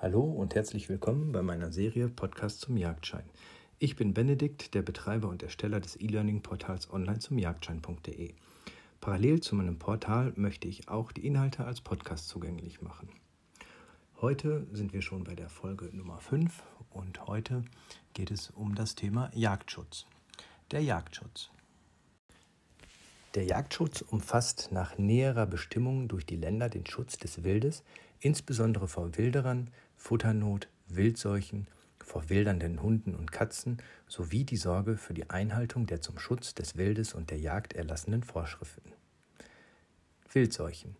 Hallo und herzlich willkommen bei meiner Serie Podcast zum Jagdschein. Ich bin Benedikt, der Betreiber und Ersteller des E-Learning-Portals online zum Jagdschein.de. Parallel zu meinem Portal möchte ich auch die Inhalte als Podcast zugänglich machen. Heute sind wir schon bei der Folge Nummer 5 und heute geht es um das Thema Jagdschutz. Der Jagdschutz. Der Jagdschutz umfasst nach näherer Bestimmung durch die Länder den Schutz des Wildes, insbesondere vor Wilderern, Futternot, Wildseuchen, vor wildernden Hunden und Katzen sowie die Sorge für die Einhaltung der zum Schutz des Wildes und der Jagd erlassenen Vorschriften. Wildseuchen.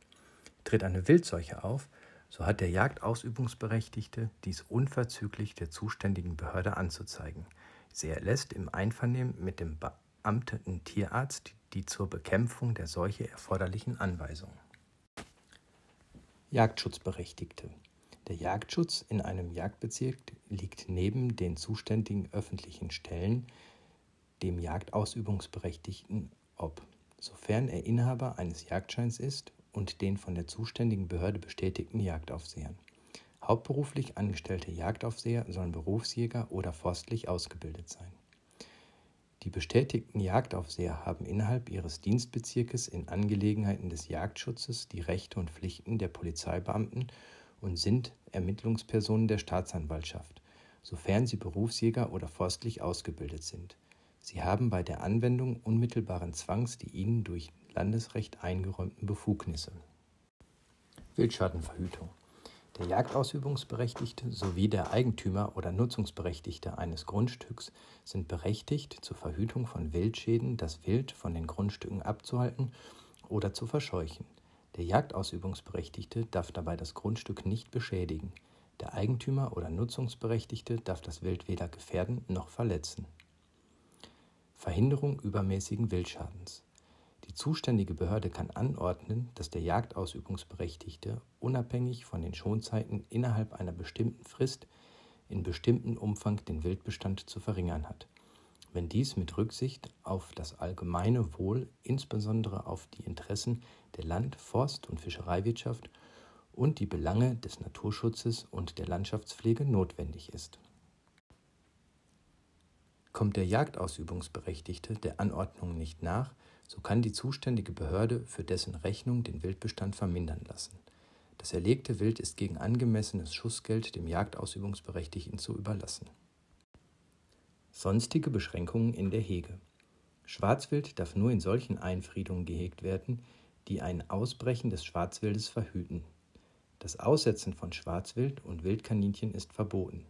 Tritt eine Wildseuche auf, so hat der Jagdausübungsberechtigte dies unverzüglich der zuständigen Behörde anzuzeigen. Sie erlässt im Einvernehmen mit dem beamteten Tierarzt die zur Bekämpfung der Seuche erforderlichen Anweisungen. Jagdschutzberechtigte. Der Jagdschutz in einem Jagdbezirk liegt neben den zuständigen öffentlichen Stellen dem Jagdausübungsberechtigten ob, sofern er Inhaber eines Jagdscheins ist und den von der zuständigen Behörde bestätigten Jagdaufsehern. Hauptberuflich angestellte Jagdaufseher sollen Berufsjäger oder forstlich ausgebildet sein. Die bestätigten Jagdaufseher haben innerhalb ihres Dienstbezirkes in Angelegenheiten des Jagdschutzes die Rechte und Pflichten der Polizeibeamten und sind Ermittlungspersonen der Staatsanwaltschaft, sofern sie Berufsjäger oder forstlich ausgebildet sind. Sie haben bei der Anwendung unmittelbaren Zwangs die ihnen durch Landesrecht eingeräumten Befugnisse. Wildschadenverhütung. Der Jagdausübungsberechtigte sowie der Eigentümer oder Nutzungsberechtigte eines Grundstücks sind berechtigt, zur Verhütung von Wildschäden das Wild von den Grundstücken abzuhalten oder zu verscheuchen. Der Jagdausübungsberechtigte darf dabei das Grundstück nicht beschädigen. Der Eigentümer oder Nutzungsberechtigte darf das Wild weder gefährden noch verletzen. Verhinderung übermäßigen Wildschadens. Die zuständige Behörde kann anordnen, dass der Jagdausübungsberechtigte unabhängig von den Schonzeiten innerhalb einer bestimmten Frist in bestimmtem Umfang den Wildbestand zu verringern hat wenn dies mit Rücksicht auf das allgemeine Wohl, insbesondere auf die Interessen der Land-, Forst- und Fischereiwirtschaft und die Belange des Naturschutzes und der Landschaftspflege notwendig ist. Kommt der Jagdausübungsberechtigte der Anordnung nicht nach, so kann die zuständige Behörde für dessen Rechnung den Wildbestand vermindern lassen. Das erlegte Wild ist gegen angemessenes Schussgeld dem Jagdausübungsberechtigten zu überlassen. Sonstige Beschränkungen in der Hege. Schwarzwild darf nur in solchen Einfriedungen gehegt werden, die ein Ausbrechen des Schwarzwildes verhüten. Das Aussetzen von Schwarzwild und Wildkaninchen ist verboten.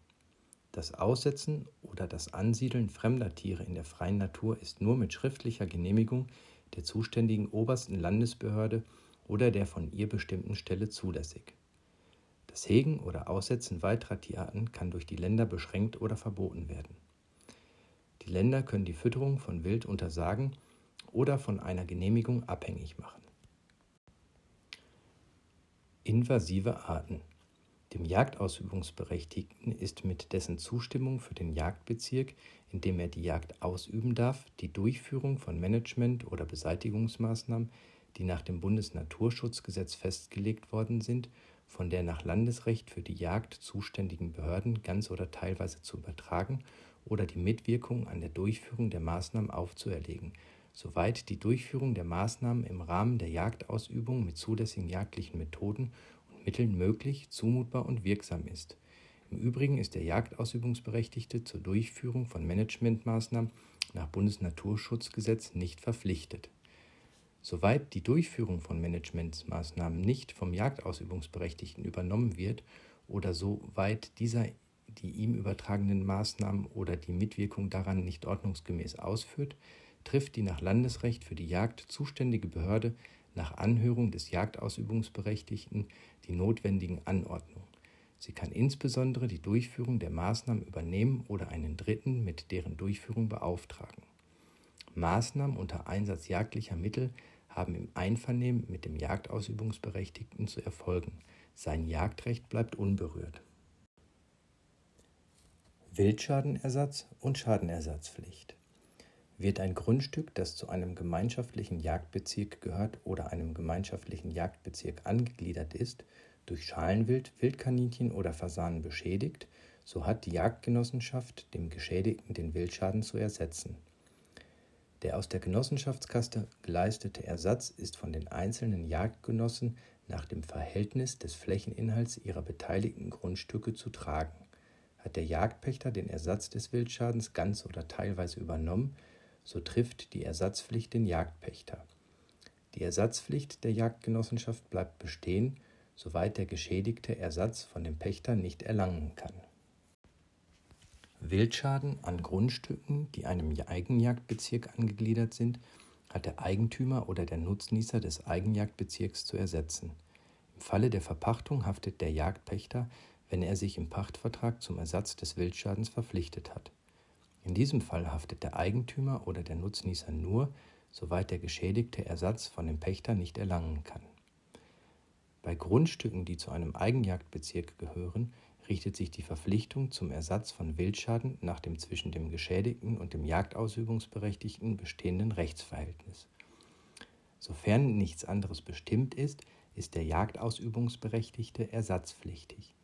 Das Aussetzen oder das Ansiedeln fremder Tiere in der freien Natur ist nur mit schriftlicher Genehmigung der zuständigen obersten Landesbehörde oder der von ihr bestimmten Stelle zulässig. Das Hegen oder Aussetzen weiterer Tierarten kann durch die Länder beschränkt oder verboten werden. Die Länder können die Fütterung von Wild untersagen oder von einer Genehmigung abhängig machen. Invasive Arten. Dem Jagdausübungsberechtigten ist mit dessen Zustimmung für den Jagdbezirk, in dem er die Jagd ausüben darf, die Durchführung von Management- oder Beseitigungsmaßnahmen, die nach dem Bundesnaturschutzgesetz festgelegt worden sind, von der nach Landesrecht für die Jagd zuständigen Behörden ganz oder teilweise zu übertragen oder die Mitwirkung an der Durchführung der Maßnahmen aufzuerlegen, soweit die Durchführung der Maßnahmen im Rahmen der Jagdausübung mit zulässigen jagdlichen Methoden und Mitteln möglich, zumutbar und wirksam ist. Im Übrigen ist der Jagdausübungsberechtigte zur Durchführung von Managementmaßnahmen nach Bundesnaturschutzgesetz nicht verpflichtet. Soweit die Durchführung von Managementmaßnahmen nicht vom Jagdausübungsberechtigten übernommen wird oder soweit dieser die ihm übertragenen Maßnahmen oder die Mitwirkung daran nicht ordnungsgemäß ausführt, trifft die nach Landesrecht für die Jagd zuständige Behörde nach Anhörung des Jagdausübungsberechtigten die notwendigen Anordnungen. Sie kann insbesondere die Durchführung der Maßnahmen übernehmen oder einen Dritten mit deren Durchführung beauftragen. Maßnahmen unter Einsatz jagdlicher Mittel haben im Einvernehmen mit dem Jagdausübungsberechtigten zu erfolgen. Sein Jagdrecht bleibt unberührt. Wildschadenersatz und Schadenersatzpflicht. Wird ein Grundstück, das zu einem gemeinschaftlichen Jagdbezirk gehört oder einem gemeinschaftlichen Jagdbezirk angegliedert ist, durch Schalenwild, Wildkaninchen oder Fasanen beschädigt, so hat die Jagdgenossenschaft dem Geschädigten den Wildschaden zu ersetzen. Der aus der Genossenschaftskasse geleistete Ersatz ist von den einzelnen Jagdgenossen nach dem Verhältnis des Flächeninhalts ihrer beteiligten Grundstücke zu tragen. Hat der Jagdpächter den Ersatz des Wildschadens ganz oder teilweise übernommen, so trifft die Ersatzpflicht den Jagdpächter. Die Ersatzpflicht der Jagdgenossenschaft bleibt bestehen, soweit der Geschädigte Ersatz von dem Pächter nicht erlangen kann. Wildschaden an Grundstücken, die einem Eigenjagdbezirk angegliedert sind, hat der Eigentümer oder der Nutznießer des Eigenjagdbezirks zu ersetzen. Im Falle der Verpachtung haftet der Jagdpächter, wenn er sich im Pachtvertrag zum Ersatz des Wildschadens verpflichtet hat. In diesem Fall haftet der Eigentümer oder der Nutznießer nur, soweit der Geschädigte Ersatz von dem Pächter nicht erlangen kann. Bei Grundstücken, die zu einem Eigenjagdbezirk gehören, richtet sich die Verpflichtung zum Ersatz von Wildschaden nach dem zwischen dem Geschädigten und dem Jagdausübungsberechtigten bestehenden Rechtsverhältnis. Sofern nichts anderes bestimmt ist, ist der Jagdausübungsberechtigte ersatzpflichtig,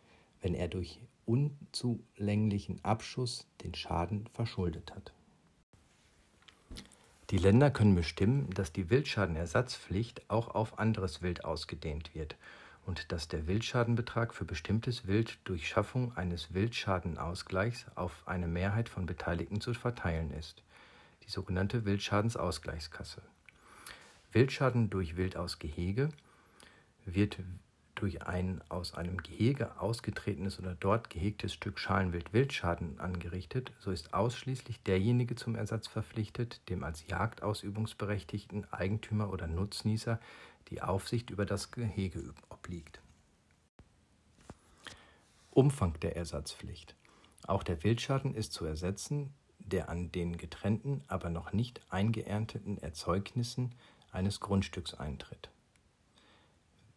wenn er durch unzulänglichen Abschuss den Schaden verschuldet hat. Die Länder können bestimmen, dass die Wildschadenersatzpflicht auch auf anderes Wild ausgedehnt wird und dass der Wildschadenbetrag für bestimmtes Wild durch Schaffung eines Wildschadenausgleichs auf eine Mehrheit von Beteiligten zu verteilen ist, die sogenannte Wildschadensausgleichskasse. Wildschaden durch Wild aus Gehege wird durch ein aus einem Gehege ausgetretenes oder dort gehegtes Stück Schalenwild Wildschaden angerichtet, so ist ausschließlich derjenige zum Ersatz verpflichtet, dem als Jagdausübungsberechtigten Eigentümer oder Nutznießer die Aufsicht über das Gehege obliegt. Umfang der Ersatzpflicht. Auch der Wildschaden ist zu ersetzen, der an den getrennten, aber noch nicht eingeernteten Erzeugnissen eines Grundstücks eintritt.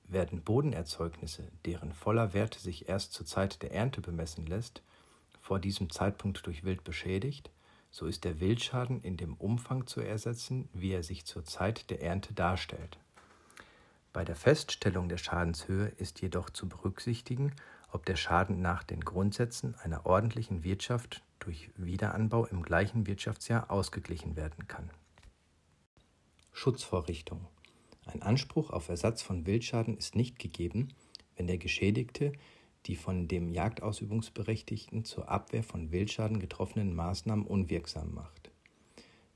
Werden Bodenerzeugnisse, deren voller Wert sich erst zur Zeit der Ernte bemessen lässt, vor diesem Zeitpunkt durch Wild beschädigt, so ist der Wildschaden in dem Umfang zu ersetzen, wie er sich zur Zeit der Ernte darstellt. Bei der Feststellung der Schadenshöhe ist jedoch zu berücksichtigen, ob der Schaden nach den Grundsätzen einer ordentlichen Wirtschaft durch Wiederanbau im gleichen Wirtschaftsjahr ausgeglichen werden kann. Schutzvorrichtung. Ein Anspruch auf Ersatz von Wildschaden ist nicht gegeben, wenn der Geschädigte die von dem Jagdausübungsberechtigten zur Abwehr von Wildschaden getroffenen Maßnahmen unwirksam macht.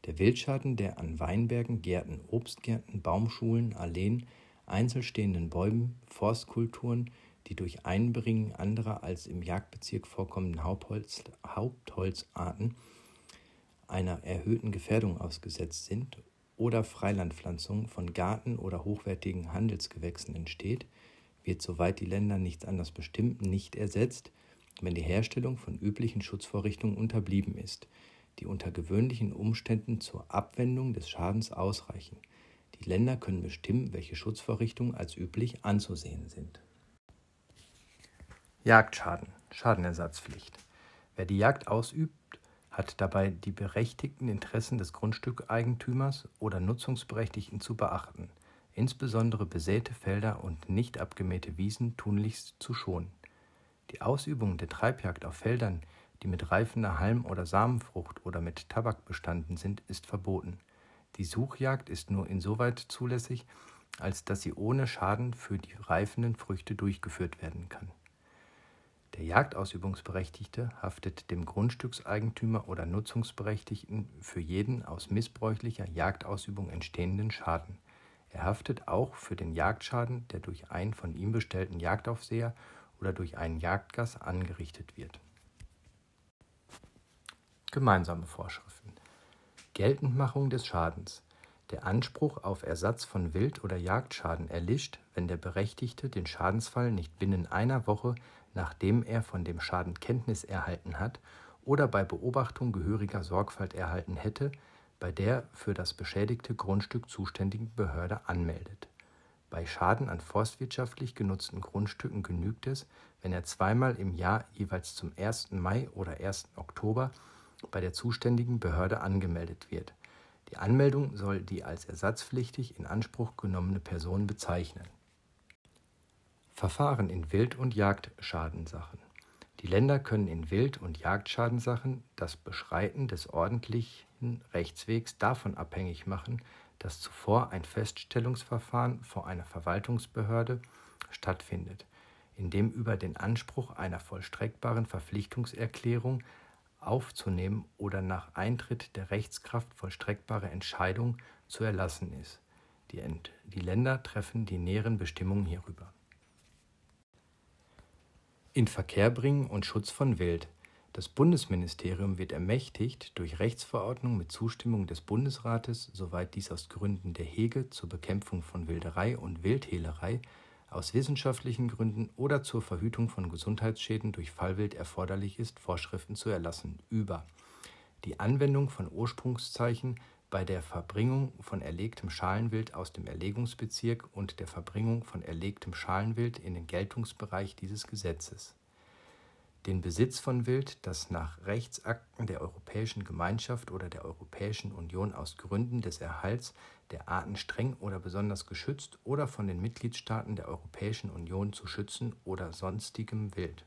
Der Wildschaden, der an Weinbergen, Gärten, Obstgärten, Baumschulen, Alleen, einzelstehenden Bäumen, Forstkulturen, die durch Einbringen anderer als im Jagdbezirk vorkommenden Hauptholz, Hauptholzarten einer erhöhten Gefährdung ausgesetzt sind oder Freilandpflanzung von Garten- oder hochwertigen Handelsgewächsen entsteht, wird, soweit die Länder nichts anderes bestimmen, nicht ersetzt, wenn die Herstellung von üblichen Schutzvorrichtungen unterblieben ist, die unter gewöhnlichen Umständen zur Abwendung des Schadens ausreichen – die Länder können bestimmen, welche Schutzvorrichtungen als üblich anzusehen sind. Jagdschaden, Schadenersatzpflicht. Wer die Jagd ausübt, hat dabei die berechtigten Interessen des Grundstückeigentümers oder Nutzungsberechtigten zu beachten, insbesondere besäte Felder und nicht abgemähte Wiesen tunlichst zu schonen. Die Ausübung der Treibjagd auf Feldern, die mit reifender Halm- oder Samenfrucht oder mit Tabak bestanden sind, ist verboten. Die Suchjagd ist nur insoweit zulässig, als dass sie ohne Schaden für die reifenden Früchte durchgeführt werden kann. Der Jagdausübungsberechtigte haftet dem Grundstückseigentümer oder Nutzungsberechtigten für jeden aus missbräuchlicher Jagdausübung entstehenden Schaden. Er haftet auch für den Jagdschaden, der durch einen von ihm bestellten Jagdaufseher oder durch einen Jagdgast angerichtet wird. Gemeinsame Vorschriften Geltendmachung des Schadens. Der Anspruch auf Ersatz von Wild- oder Jagdschaden erlischt, wenn der Berechtigte den Schadensfall nicht binnen einer Woche, nachdem er von dem Schaden Kenntnis erhalten hat oder bei Beobachtung gehöriger Sorgfalt erhalten hätte, bei der für das beschädigte Grundstück zuständigen Behörde anmeldet. Bei Schaden an forstwirtschaftlich genutzten Grundstücken genügt es, wenn er zweimal im Jahr jeweils zum 1. Mai oder 1. Oktober bei der zuständigen Behörde angemeldet wird. Die Anmeldung soll die als ersatzpflichtig in Anspruch genommene Person bezeichnen. Verfahren in Wild- und Jagdschadensachen. Die Länder können in Wild- und Jagdschadensachen das Beschreiten des ordentlichen Rechtswegs davon abhängig machen, dass zuvor ein Feststellungsverfahren vor einer Verwaltungsbehörde stattfindet, in dem über den Anspruch einer vollstreckbaren Verpflichtungserklärung aufzunehmen oder nach Eintritt der Rechtskraft vollstreckbare Entscheidung zu erlassen ist. Die, die Länder treffen die näheren Bestimmungen hierüber. In Verkehr bringen und Schutz von Wild. Das Bundesministerium wird ermächtigt, durch Rechtsverordnung mit Zustimmung des Bundesrates, soweit dies aus Gründen der Hege zur Bekämpfung von Wilderei und Wildhehlerei, aus wissenschaftlichen Gründen oder zur Verhütung von Gesundheitsschäden durch Fallwild erforderlich ist, Vorschriften zu erlassen. Über. Die Anwendung von Ursprungszeichen bei der Verbringung von erlegtem Schalenwild aus dem Erlegungsbezirk und der Verbringung von erlegtem Schalenwild in den Geltungsbereich dieses Gesetzes den Besitz von Wild, das nach Rechtsakten der Europäischen Gemeinschaft oder der Europäischen Union aus Gründen des Erhalts der Arten streng oder besonders geschützt oder von den Mitgliedstaaten der Europäischen Union zu schützen oder sonstigem Wild.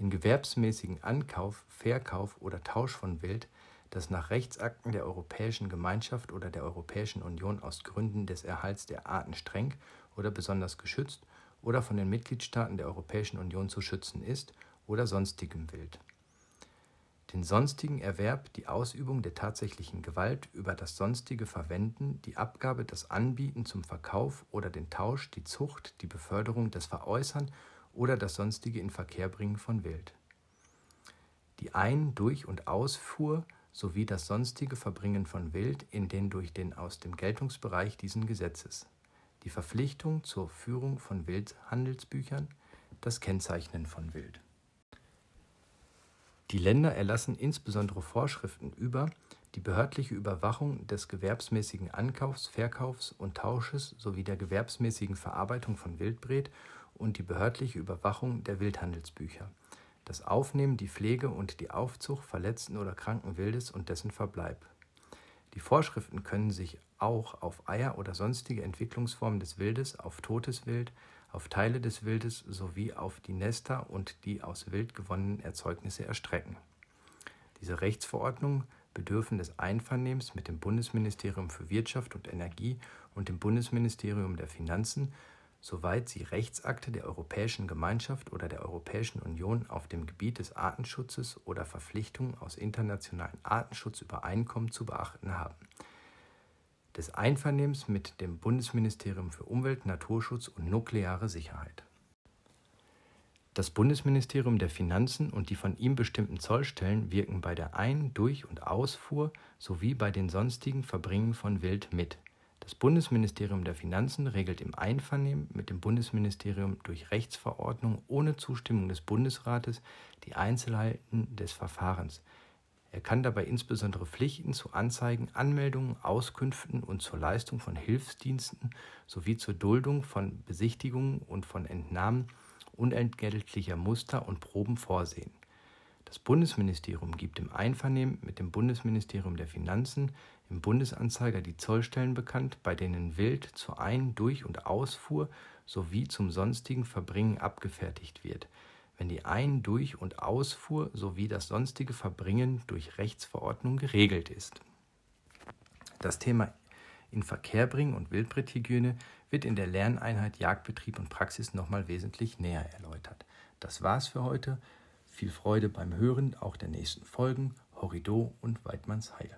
Den gewerbsmäßigen Ankauf, Verkauf oder Tausch von Wild, das nach Rechtsakten der Europäischen Gemeinschaft oder der Europäischen Union aus Gründen des Erhalts der Arten streng oder besonders geschützt oder von den Mitgliedstaaten der Europäischen Union zu schützen ist oder sonstigem Wild. Den sonstigen Erwerb, die Ausübung der tatsächlichen Gewalt über das sonstige Verwenden, die Abgabe, das Anbieten zum Verkauf oder den Tausch, die Zucht, die Beförderung, das Veräußern oder das sonstige Inverkehrbringen von Wild. Die Ein-, Durch- und Ausfuhr sowie das sonstige Verbringen von Wild in den durch den aus dem Geltungsbereich diesen Gesetzes. Die Verpflichtung zur Führung von Wildhandelsbüchern, das Kennzeichnen von Wild. Die Länder erlassen insbesondere Vorschriften über die behördliche Überwachung des gewerbsmäßigen Ankaufs, Verkaufs und Tausches sowie der gewerbsmäßigen Verarbeitung von Wildbret und die behördliche Überwachung der Wildhandelsbücher, das Aufnehmen, die Pflege und die Aufzucht verletzten oder kranken Wildes und dessen Verbleib. Die Vorschriften können sich auch auf Eier oder sonstige Entwicklungsformen des Wildes, auf totes Wild, auf Teile des Wildes sowie auf die Nester und die aus Wild gewonnenen Erzeugnisse erstrecken. Diese Rechtsverordnungen bedürfen des Einvernehmens mit dem Bundesministerium für Wirtschaft und Energie und dem Bundesministerium der Finanzen, soweit sie Rechtsakte der Europäischen Gemeinschaft oder der Europäischen Union auf dem Gebiet des Artenschutzes oder Verpflichtungen aus internationalen Artenschutzübereinkommen zu beachten haben des Einvernehmens mit dem Bundesministerium für Umwelt, Naturschutz und nukleare Sicherheit. Das Bundesministerium der Finanzen und die von ihm bestimmten Zollstellen wirken bei der Ein-, Durch- und Ausfuhr sowie bei den sonstigen Verbringen von Wild mit. Das Bundesministerium der Finanzen regelt im Einvernehmen mit dem Bundesministerium durch Rechtsverordnung ohne Zustimmung des Bundesrates die Einzelheiten des Verfahrens, er kann dabei insbesondere Pflichten zu Anzeigen, Anmeldungen, Auskünften und zur Leistung von Hilfsdiensten sowie zur Duldung von Besichtigungen und von Entnahmen unentgeltlicher Muster und Proben vorsehen. Das Bundesministerium gibt im Einvernehmen mit dem Bundesministerium der Finanzen im Bundesanzeiger die Zollstellen bekannt, bei denen Wild zur Ein-, Durch- und Ausfuhr sowie zum sonstigen Verbringen abgefertigt wird wenn die Ein-, Durch- und Ausfuhr sowie das sonstige Verbringen durch Rechtsverordnung geregelt ist. Das Thema in Verkehr bringen und Wildbrethygiene wird in der Lerneinheit Jagdbetrieb und Praxis nochmal wesentlich näher erläutert. Das war's für heute. Viel Freude beim Hören auch der nächsten Folgen. Horrido und Weidmanns Heil.